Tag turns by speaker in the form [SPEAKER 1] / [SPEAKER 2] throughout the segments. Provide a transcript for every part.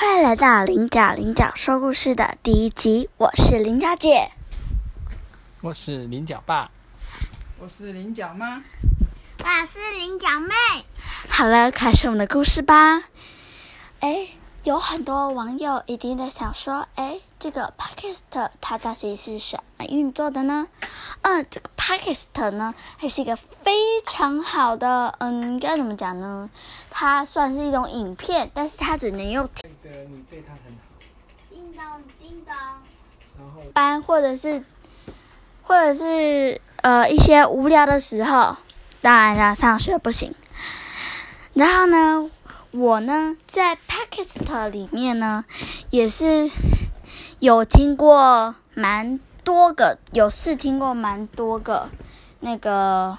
[SPEAKER 1] 欢迎来到林角林角说故事的第一集，我是林角姐。
[SPEAKER 2] 我是林角爸，
[SPEAKER 3] 我是林角妈，
[SPEAKER 4] 我是林角妹。
[SPEAKER 1] 好了，开始我们的故事吧。哎，有很多网友一定在想说，哎，这个 p a k i s t 它到底是什么运作的呢？嗯，这个 p a k i s t 呢，还是一个非常好的，嗯，该怎么讲呢？它算是一种影片，但是它只能用，
[SPEAKER 4] 叮当叮
[SPEAKER 2] 当，
[SPEAKER 1] 班或者是或者是呃一些无聊的时候，当然啦，上学不行。然后呢，我呢在 podcast 里面呢也是有听过蛮多个，有试听过蛮多个那个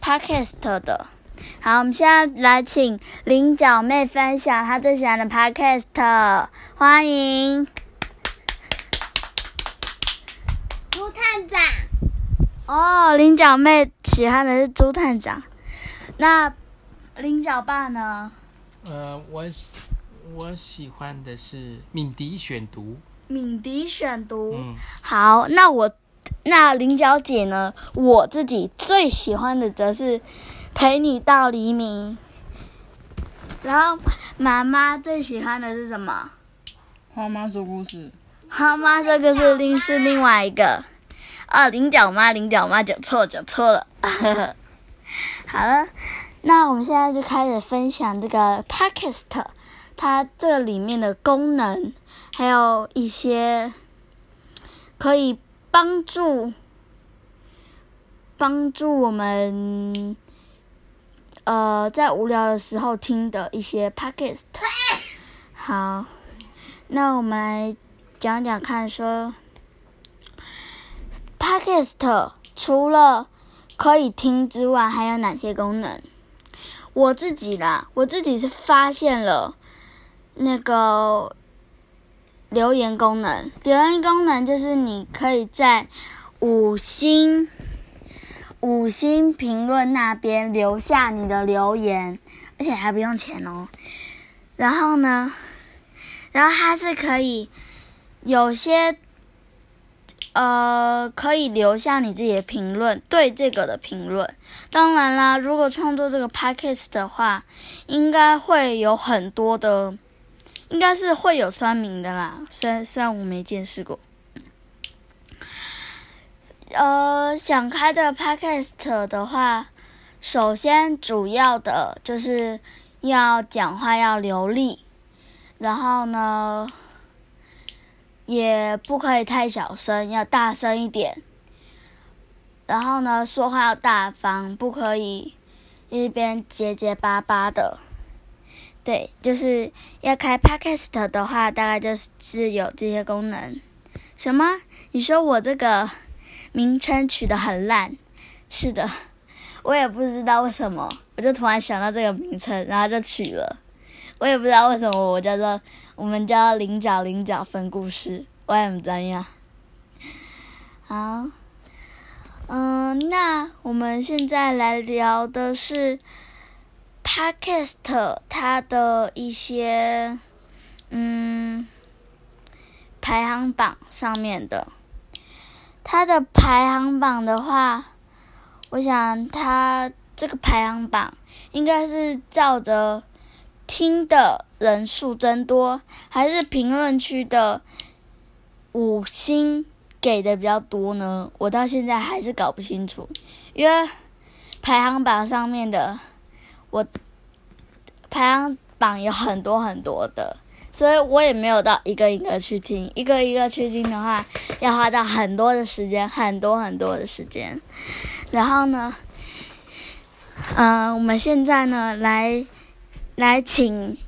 [SPEAKER 1] podcast 的。好，我们现在来请菱角妹分享她最喜欢的 podcast，欢迎。
[SPEAKER 4] 朱探长，
[SPEAKER 1] 哦，菱角妹喜欢的是朱探长，那菱角爸呢？
[SPEAKER 2] 呃，我喜我喜欢的是敏迪选读，
[SPEAKER 1] 敏迪选读。
[SPEAKER 2] 嗯，
[SPEAKER 1] 好，那我那菱角姐呢？我自己最喜欢的则是陪你到黎明。然后妈妈最喜欢的是什么？
[SPEAKER 3] 花妈说故事。
[SPEAKER 1] 妈妈这个是另是另外一个。啊，菱角妈，菱角妈讲错讲错了。好了，那我们现在就开始分享这个 Pakist，它这里面的功能，还有一些可以帮助帮助我们呃在无聊的时候听的一些 Pakist。好，那我们来讲讲看说。Pakist 除了可以听之外，还有哪些功能？我自己啦，我自己是发现了那个留言功能。留言功能就是你可以在五星五星评论那边留下你的留言，而且还不用钱哦。然后呢，然后它是可以有些。呃，可以留下你自己的评论，对这个的评论。当然啦，如果创作这个 podcast 的话，应该会有很多的，应该是会有酸名的啦。虽然虽然我没见识过。呃，想开这个 podcast 的话，首先主要的就是要讲话要流利，然后呢。也不可以太小声，要大声一点。然后呢，说话要大方，不可以一边结结巴巴的。对，就是要开 podcast 的话，大概就是有这些功能。什么？你说我这个名称取得很烂？是的，我也不知道为什么，我就突然想到这个名称，然后就取了。我也不知道为什么我叫做我们叫菱角菱角分故事，我也不知道。好，嗯，那我们现在来聊的是 Podcast 它的一些嗯排行榜上面的，它的排行榜的话，我想它这个排行榜应该是照着。听的人数增多，还是评论区的五星给的比较多呢？我到现在还是搞不清楚，因为排行榜上面的我排行榜有很多很多的，所以我也没有到一个一个去听，一个一个去听的话，要花到很多的时间，很多很多的时间。然后呢，嗯，我们现在呢来。来，请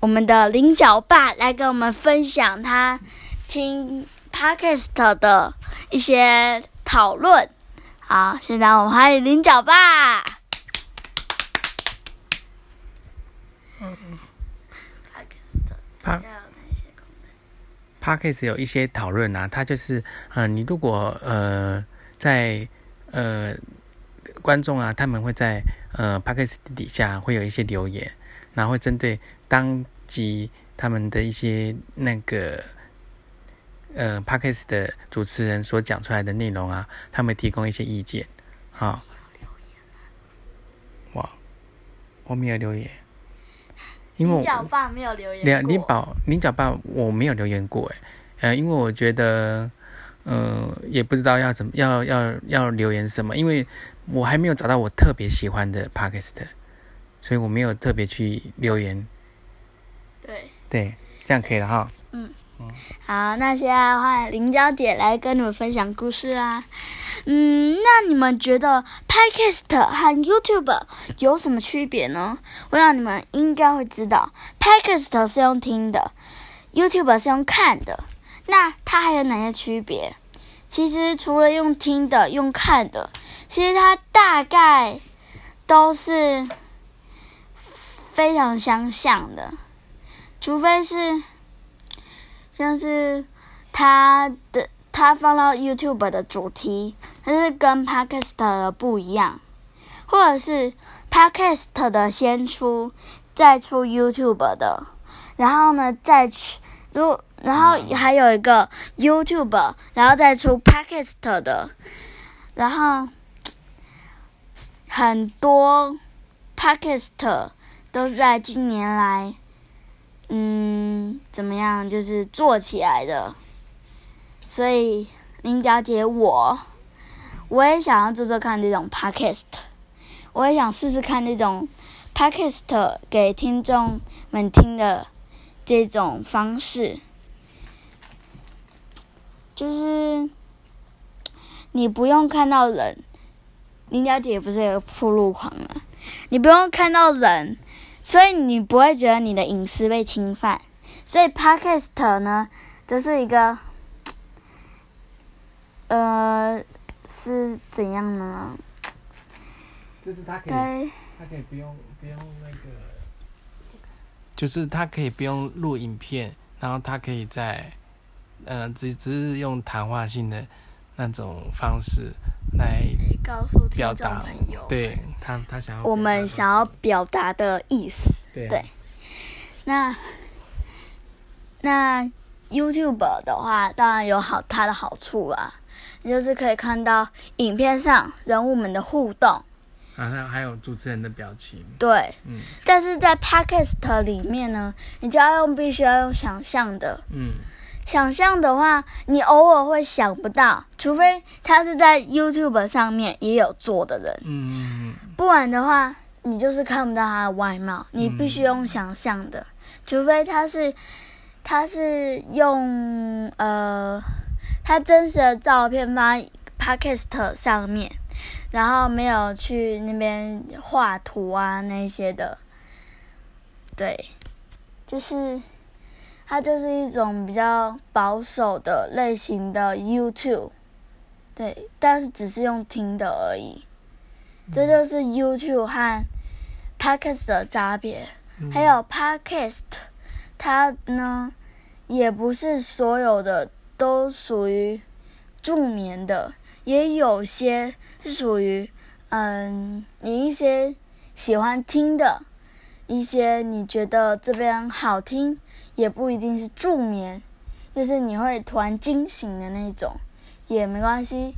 [SPEAKER 1] 我们的菱角爸来跟我们分享他听 podcast 的一些讨论。好，现在我们欢迎菱角爸。
[SPEAKER 2] 嗯嗯。podcast 有一些讨论啊，它就是，嗯，你如果呃在呃观众啊，他们会在呃 podcast 底下会有一些留言。然后会针对当集他们的一些那个呃 p a c k a g e 的主持人所讲出来的内容啊，他们提供一些意见，好、哇，我没有留言，因为我
[SPEAKER 1] 林角爸没有留言
[SPEAKER 2] 林宝林角爸我没有留言过哎，呃，因为我觉得，呃，也不知道要怎么要要要留言什么，因为我还没有找到我特别喜欢的 podcast，所以我没有特别去留言。
[SPEAKER 1] 对。
[SPEAKER 2] 对，这样可以了哈。
[SPEAKER 1] 嗯好，那现在换林娇姐来跟你们分享故事啊。嗯，那你们觉得 Podcast 和 YouTube 有什么区别呢？我想你们应该会知道，Podcast 是用听的，YouTube 是用看的。那它还有哪些区别？其实除了用听的、用看的，其实它大概都是非常相像的，除非是。像是他的他放到 YouTube 的主题，但是跟 Podcast 的不一样，或者是 Podcast 的先出，再出 YouTube 的，然后呢再去，如然后还有一个 YouTube，然后再出 Podcast 的，然后很多 Podcast 都是在近年来。嗯，怎么样？就是做起来的，所以林小姐我，我也想要做做看这种 podcast，我也想试试看那種 podcast 给听众们听的这种方式，就是你不用看到人，林小姐不是有個暴露狂啊，你不用看到人。所以你不会觉得你的隐私被侵犯，所以 Podcast 呢，这是一个，呃，是怎樣呢？
[SPEAKER 2] 就是它可
[SPEAKER 1] 以
[SPEAKER 2] 它可以不用不用那个，就是他可以不用录影片，然后他可以在，呃，只只是用谈话性的那种方式来
[SPEAKER 1] 告訴聽眾
[SPEAKER 2] 表達
[SPEAKER 1] 朋友，
[SPEAKER 2] 對他他想要
[SPEAKER 1] 我们想要表达的意思。
[SPEAKER 2] 对啊
[SPEAKER 1] 對那那 YouTube 的话，当然有好它的好处啦，你就是可以看到影片上人物们的互动，
[SPEAKER 2] 啊，還還有主持人的表情，
[SPEAKER 1] 对。
[SPEAKER 2] 嗯
[SPEAKER 1] 但是在 Podcast 里面呢，你就要用必须要用想象的。
[SPEAKER 2] 嗯
[SPEAKER 1] 想象的话，你偶尔会想不到，除非他是在 YouTube 上面也有做的人，
[SPEAKER 2] 嗯。嗯
[SPEAKER 1] 不然的话，你就是看不到他的外貌，你必须用想象的，除非他是他是用呃他真实的照片放在 Podcast 上面，然后没有去那边画图啊那些的，对，就是。它就是一种比较保守的类型的 YouTube，对，但是只是用听的而已。这就是 YouTube 和 Podcast 的差
[SPEAKER 2] 别。
[SPEAKER 1] 还有 Podcast，它呢也不是所有的都属于助眠的，也有些是属于嗯你一些喜欢听的，一些你觉得这边好聽。也不一定是助眠，就是你会突然惊醒的那种，也没关系。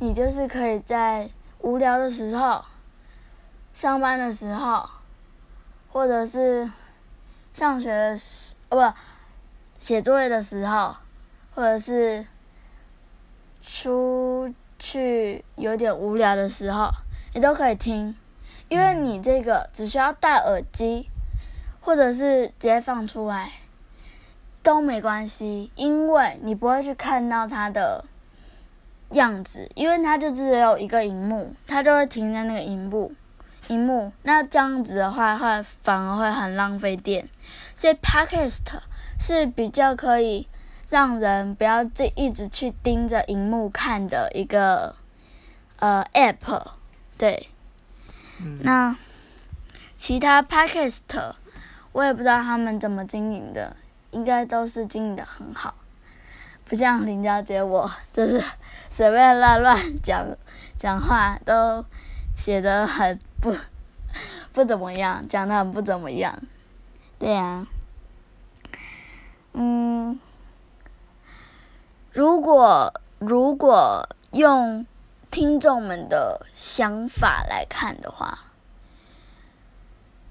[SPEAKER 1] 你就是可以在无聊的时候、上班的时候，或者是上学的时，哦不，写作业的时候，或者是出去有点无聊的时候，你都可以听，因为你这个只需要戴耳机，或者是直接放出来。都没关系，因为你不会去看到它的样子，因为它就只有一个荧幕，它就会停在那个荧幕，荧幕。那这样子的话，会反而会很浪费电。所以 Podcast 是比较可以让人不要这一直去盯着荧幕看的一个呃 App。对，
[SPEAKER 2] 嗯
[SPEAKER 1] 那其他 Podcast 我也不知道他们怎么经营的。应该都是经营的很好，不像林小姐，我就是随便乱乱讲，讲话都写的很不不怎么样，讲的很不怎么样，对呀。嗯，如果如果用听众们的想法来看的话，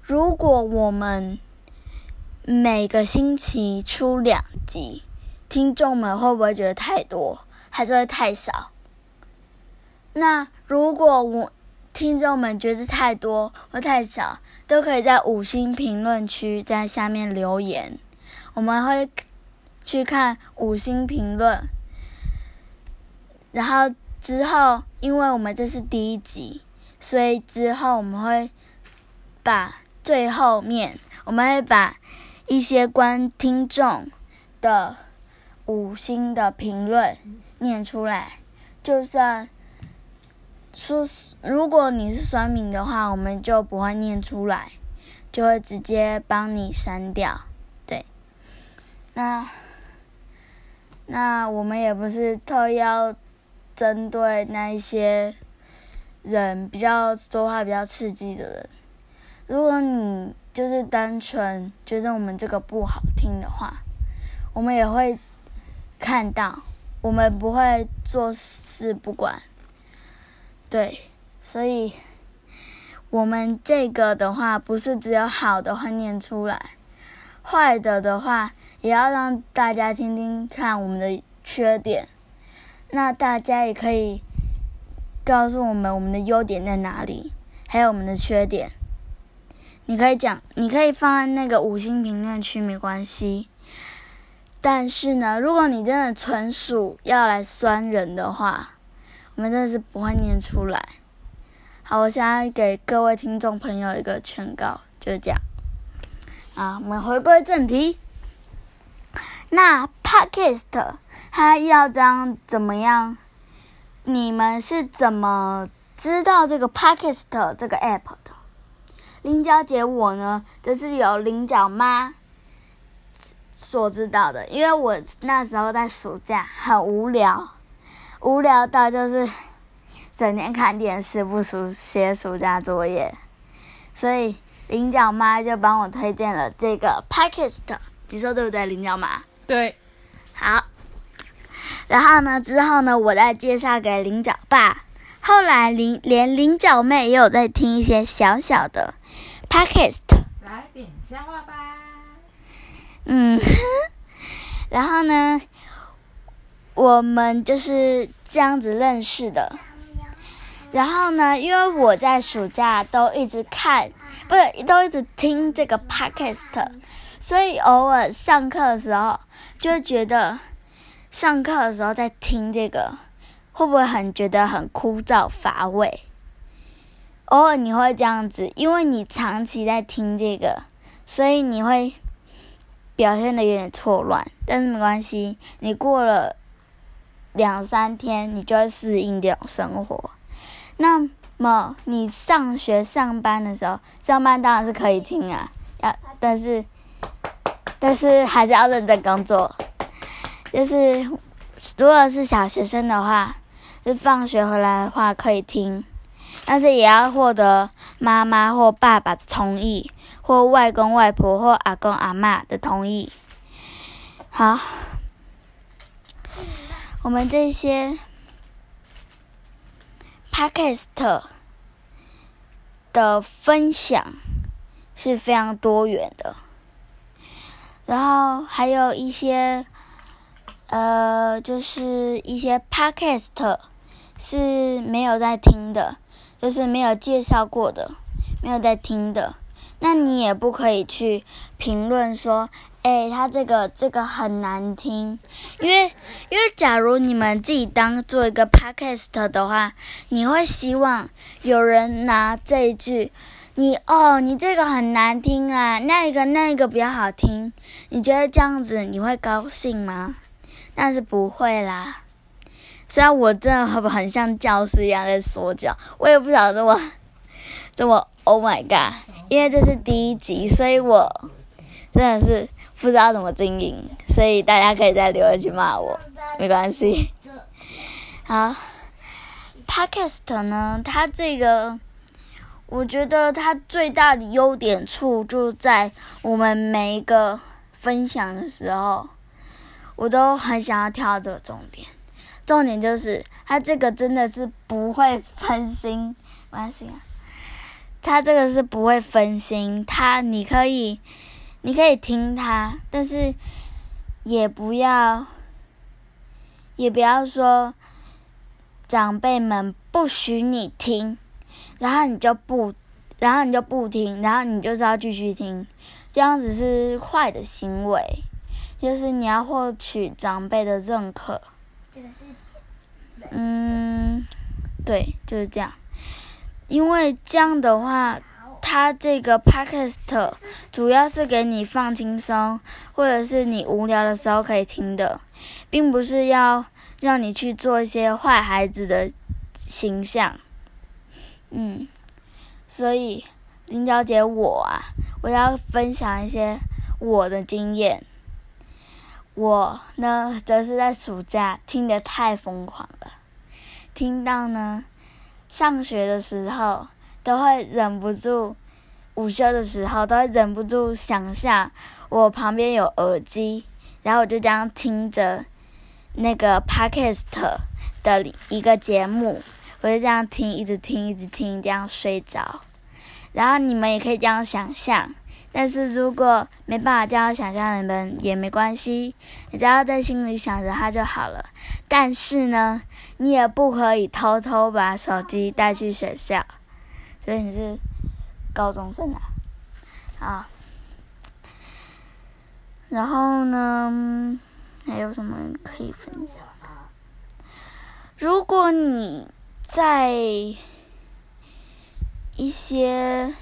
[SPEAKER 1] 如果我们。每个星期出两集，听众们会不会觉得太多，还是会太少？那如果我听众们觉得太多或太少，都可以在五星评论区在下面留言，我们会去看五星评论。然后之后，因为我们这是第一集，所以之后我们会把最后面我们会把一些关听众的五星的评论念出来，就算。说，如果你是酸民的话，我们就不会念出来，就会直接帮你删掉。对，那那我们也不是特要针对那一些人比较说话比较刺激的人。如果你就是单纯觉得我们这个不好听的话，我们也会看到，我们不会坐视不管。对，所以我们这个的话，不是只有好的话念出来，坏的的话也要让大家听听看我们的缺点。那大家也可以告诉我们我们的优点在哪里，还有我们的缺点。你可以讲，你可以放在那个五星评论区，没关系。但是呢，如果你真的纯属要来酸人的话，我们真的是不会念出来。好，我现在给各位听众朋友一个劝告，就这样。啊，我们回归正题。那 Podcast 它要这样怎么样？你们是怎么知道这个 Podcast 这个 App 的？菱角姐我呢，就是由菱角妈所知道的，因为我那时候在暑假很无聊。无聊到就是整天看电视，不暑写暑假作业，所以菱角妈就帮我推荐了这个 Podcast，你说对不对，菱角妈？
[SPEAKER 3] 对。
[SPEAKER 1] 好，然后呢，之后呢，我再介绍给菱角爸。后来菱连菱角妹也有在听一些小小的 Podcast。
[SPEAKER 3] 来点笑话吧。
[SPEAKER 1] 嗯，然后呢？我们就是这样子认识的。然后呢，因为我在暑假都一直看，不是都一直听这个 podcast，所以偶尔上课的时候就会觉得上课的时候在听这个，会不会很觉得很枯燥乏味？偶尔你会这样子，因为你长期在听这个，所以你会表现的有点错乱。但是没关系，你过了。两三天，你就会适应这种生活。那么你上学上班的时候，上班当然是可以听啊，要但是但是还是要认真工作。就是如果是小学生的话，就放学回来的话可以听，但是也要获得妈妈或爸爸的同意，或外公外婆或阿公阿妈的同意。好。我们这些 podcast 的分享是非常多元的，然后还有一些呃，就是一些 podcast 是没有在听的，就是没有介绍过的，没有在听的，那你也不可以去评论说。哎，他这个这个很难听，因为因为假如你们自己当做一个 podcast 的话，你会希望有人拿这一句，你哦，你这个很难听啊，那个那个比较好听，你觉得这样子你会高兴吗？但是不会啦。虽然我真的很很像教师一样在说教，我也不晓得我 这么 Oh my God，因为这是第一集，所以我真的是。不知道怎么经营，所以大家可以在留言区骂我，没关系。好，Podcast 呢，它这个，我觉得它最大的优点处就在我们每一个分享的时候，我都很想要跳这个重点。重点就是他这个真的是不会分心，没关系啊。他这个是不会分心，他你可以，你可以听他，但是也不要，也不要说长辈们不许你听，然后你就不，然后你就不听，然后你就是要继续听，这样子是坏的行为，就是你要获取长辈的认可。
[SPEAKER 4] 这个是
[SPEAKER 1] 嗯，对，就是这样。因为这样的话，它这个 podcast 主要是给你放轻松，或者是你无聊的时候可以听的，并不是要让你去做一些坏孩子的形象。嗯，所以林小姐我啊，我要分享一些我的经验。我呢，则是在暑假听得太疯狂了，听到呢，上学的时候都会忍不住，午休的时候都会忍不住想象我旁边有耳机，然后我就这样听着那个 podcast 的一个节目，我就这样听，一直听，一直听，这样睡着。然后你们也可以这样想象。但是如果没办法这样想象，你们也没关系，你只要在心里想着它就好了。但是呢，你也不可以偷偷把手机带去学校，所以你是高中生啊，啊。然后呢，还有什么可以分享？如果你在一些。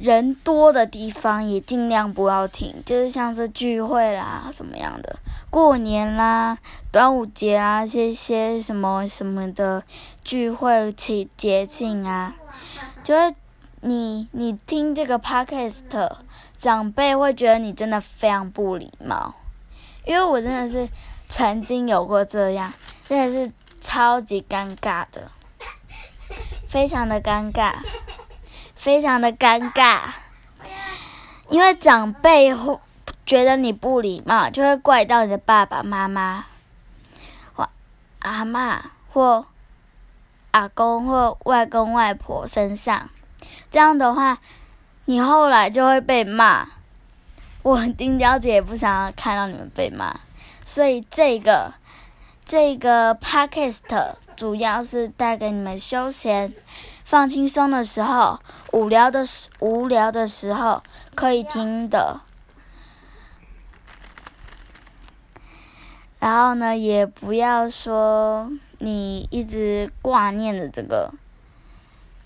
[SPEAKER 1] 人多的地方也尽量不要听，就是像是聚会啦什么样的，过年啦、端午节啊这些什么什么的聚会节节庆啊，就是你你听这个 podcast，长辈会觉得你真的非常不礼貌，因为我真的是曾经有过这样，真的是超级尴尬的，非常的尴尬。非常的尴尬，因为长辈会觉得你不礼貌，就会怪到你的爸爸妈妈，或阿妈或阿公或外公外婆身上。这样的话，你后来就会被骂。我丁娇姐也不想要看到你们被骂，所以这个这个 podcast 主要是带给你们休闲。放轻松的时候，无聊的时无聊的时候可以听的。然后呢，也不要说你一直挂念的这个，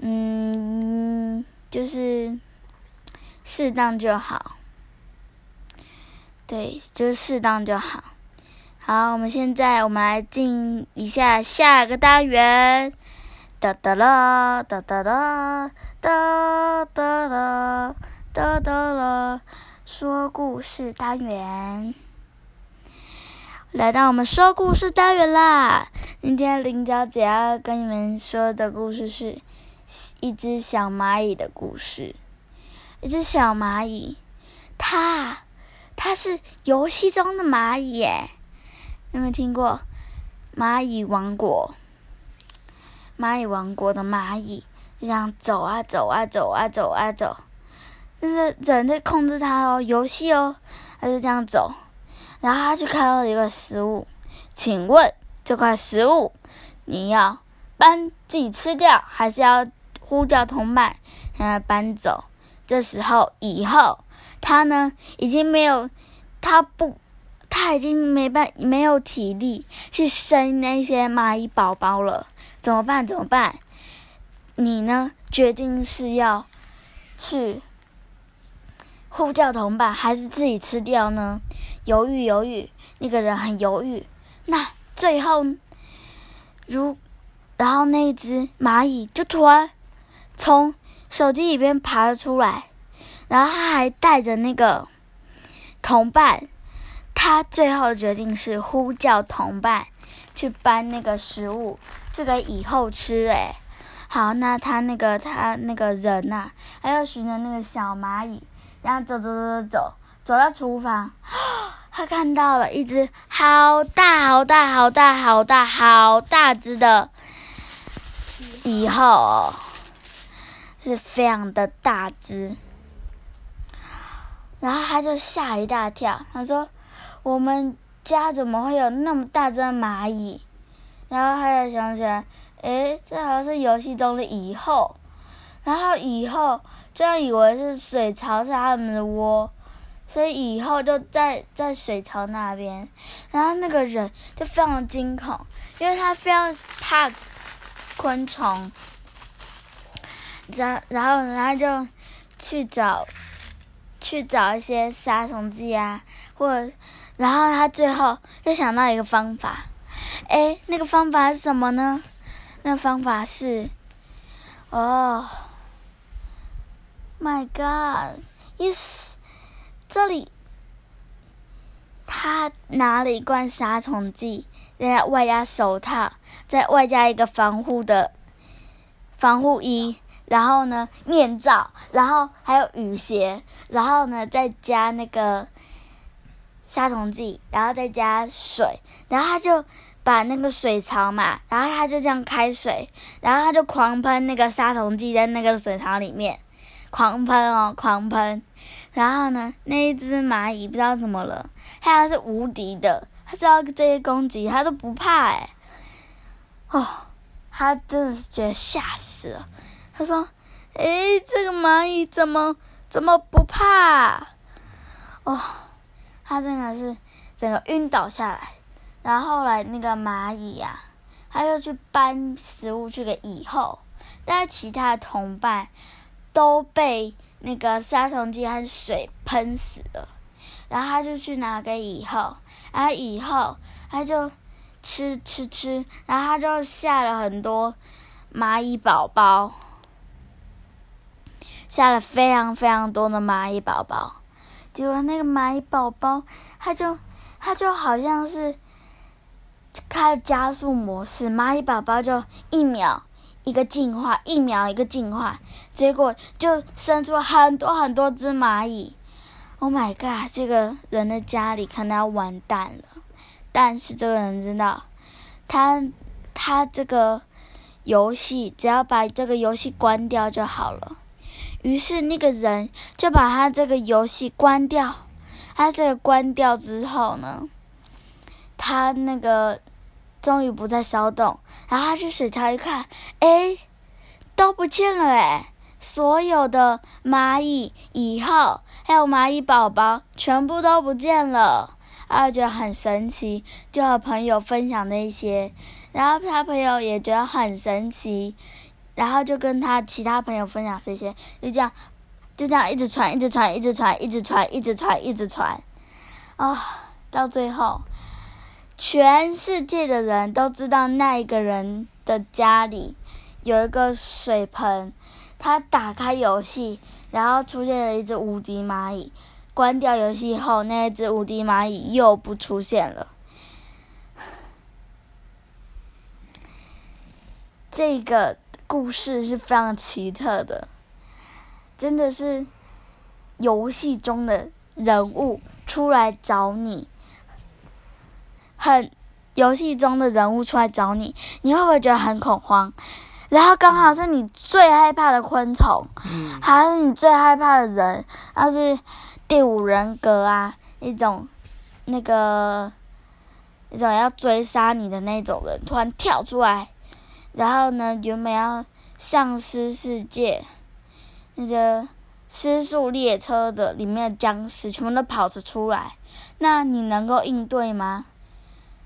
[SPEAKER 1] 嗯，就是适当就好。对，就是适当就好。好，我们现在我们来进一下下一个单元。哒哒啦，哒哒啦，哒哒啦，哒哒啦，说故事单元，来到我们说故事单元啦。今天林小姐要跟你们说的故事是一只小蚂蚁的故事。一只小蚂蚁，它，它是游戏中的蚂蚁耶。有没有听过蚂蚁王国？蚂蚁王国的蚂蚁这样走啊走啊走啊走啊走，就是人在控制它哦，游戏哦，它就这样走，然后他就看到一个食物，请问这块食物你要搬自己吃掉，还是要呼叫同伴让他搬走？这时候以后他呢已经没有，他不，他已经没办没有体力去生那些蚂蚁宝宝了。怎么办？怎么办？你呢？决定是要去呼叫同伴，还是自己吃掉呢？犹豫犹豫，那个人很犹豫。那最后，如然后那只蚂蚁就突然从手机里边爬了出来，然后他还带着那个同伴。他最后的决定是呼叫同伴去搬那个食物。这个以后吃诶。好，那他那个他那个人呐，还要寻着那个小蚂蚁，然后走走走走走，走到厨房，他看到了一只好大好大好大好大好大只的蚁后，是非常的大只。然后他就吓一大跳，他说：“我们家怎么会有那么大只蚂蚁？”然后他才想起来，诶，这好像是游戏中的蚁后。然后蚁后就以为是水槽是他们的窝，所以蚁后就在在水槽那边。然后那个人就非常惊恐，因为他非常怕昆虫。然然后他就去找。去找一些杀虫剂啊，或者，然后他最后又想到一个方法，哎，那个方法是什么呢？那方法是，哦，My God，Yes，这里，他拿了一罐杀虫剂，再外加手套，再外加一个防护的防护衣。然后呢，面罩，然后还有雨鞋，然后呢，再加那个杀虫剂，然后再加水，然后他就把那个水槽嘛，然后他就这样开水，然后他就狂喷那个杀虫剂在那个水槽里面，狂喷哦，狂喷，然后呢，那一只蚂蚁不知道怎么了，它是无敌的，它知道这些攻击它都不怕哎，哦，他真的是觉得吓死了。他说：“诶，这个蚂蚁怎么怎么不怕？哦，他真的是整个晕倒下来。然后后来那个蚂蚁呀，他就去搬食物去给蚁后，但是其他的同伴都被那个杀虫剂和水喷死了。然后他就去拿给蚁后，然后蚁后他就吃吃吃，然后他就下了很多蚂蚁宝宝。”下了非常非常多的蚂蚁宝宝，结果那个蚂蚁宝宝，它就它就好像是开了加速模式，蚂蚁宝宝就一秒一个进化，一秒一个进化，结果就生出很多很多只蚂蚁。Oh my god！这个人的家里可能要完蛋了。但是这个人知道，他他这个游戏只要把这个游戏关掉就好了。于是那个人就把他这个游戏关掉。他这个关掉之后呢，他那个终于不再骚动。然后他去水槽一看，哎，都不见了哎！所有的蚂蚁蚁后还有蚂蚁宝宝全部都不见了。他觉得很神奇，就和朋友分享那些，然后他朋友也觉得很神奇。然后就跟他其他朋友分享这些，就这样，就这样一直传，一直传，一直传，一直传，一直传，一直传，啊，到最后，全世界的人都知道那一个人的家里有一个水盆，他打开游戏，然后出现了一只无敌蚂蚁，关掉游戏后，那一只无敌蚂蚁又不出现了，这个。故事是非常奇特的，真的是游戏中的人物出来找你，很游戏中的人物出来找你，你会不会觉得很恐慌？然后刚好是你最害怕的昆虫，还是你最害怕的人？要是第五人格啊，一种那个一种要追杀你的那种人突然跳出来。然后呢，原本要丧尸世界，那个失速列车的里面的僵尸全部都跑着出来，那你能够应对吗？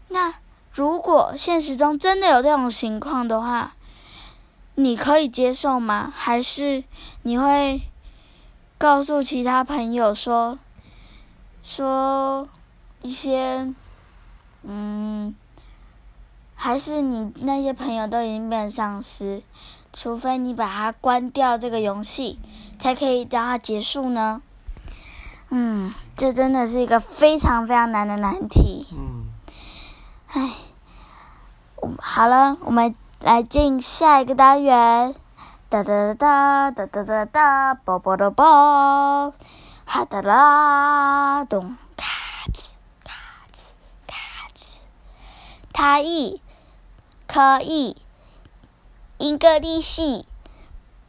[SPEAKER 1] 那如果现实中真的有这种情况的话，你可以接受吗？还是你会告诉其他朋友说，说一些，嗯？还是你那些朋友都已经变丧尸，除非你把它关掉这个游戏，才可以让它结束呢？嗯，这真的是一个非常非常难的难题。嗯，唉，好了，我们来进下一个单元。哒哒哒哒哒哒哒，啵啵的啵，哈哒啦咚，咔哧台语可以，英格利系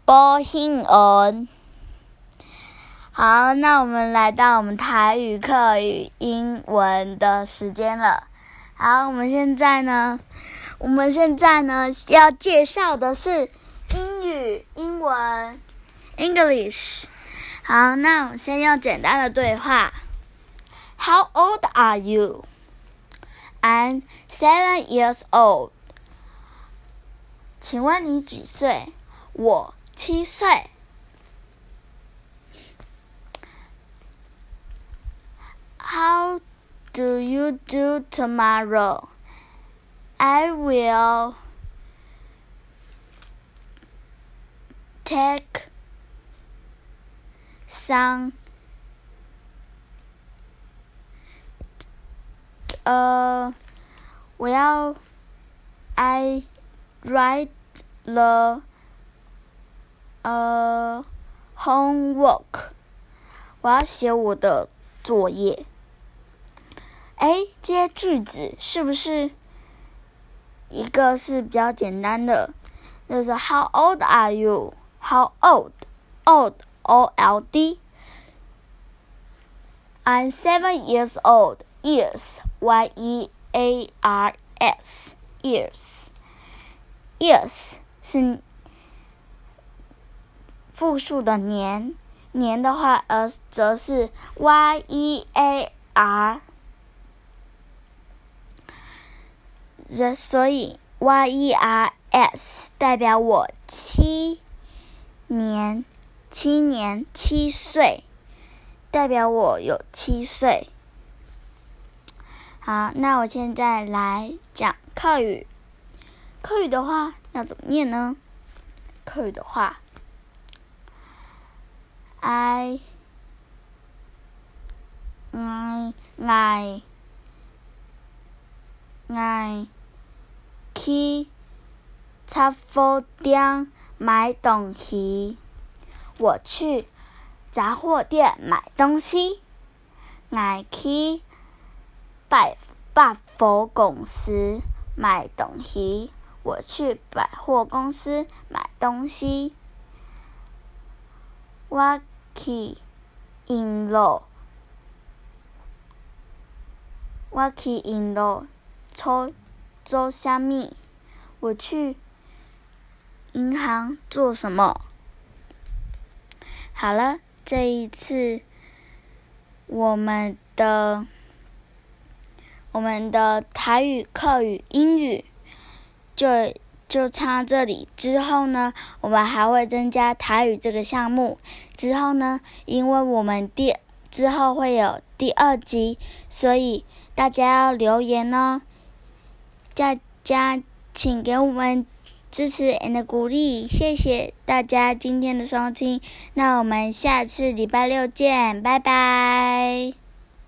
[SPEAKER 1] 播新闻。好，那我们来到我们台语、课语、英文的时间了。好，我们现在呢，我们现在呢要介绍的是英语、英文，English。好，那我们先用简单的对话。How old are you? I'm seven years old. 请问你几岁？我七岁。How do you do tomorrow? I will take some uh, well, I write the uh homework，我要写我的作业。哎，这些句子是不是一个是比较简单的？就是 How old are you? How old? Old O L D. I'm seven years old. Years Y E A R S. Years. Years 是复数的年，年的话，呃，则是 Y E A R。所以 Y E R S 代表我七年，七年七岁，代表我有七岁。好，那我现在来讲课语。口语的话要怎么念呢？口语的话，I I I I 去杂货店买东西。我去杂货店买东西。I 去百百货公司买东西。我去百货公司买东西。我去银路，我去银路做做虾米？我去银行做什么？好了，这一次我们的我们的台语、课语、英语就就唱这里。之后呢，我们还会增加台语这个项目。之后呢，因为我们第之后会有第二集，所以大家要留言哦。大家请给我们支持 and 鼓励，谢谢大家今天的收听。那我们下次礼拜六见，拜拜。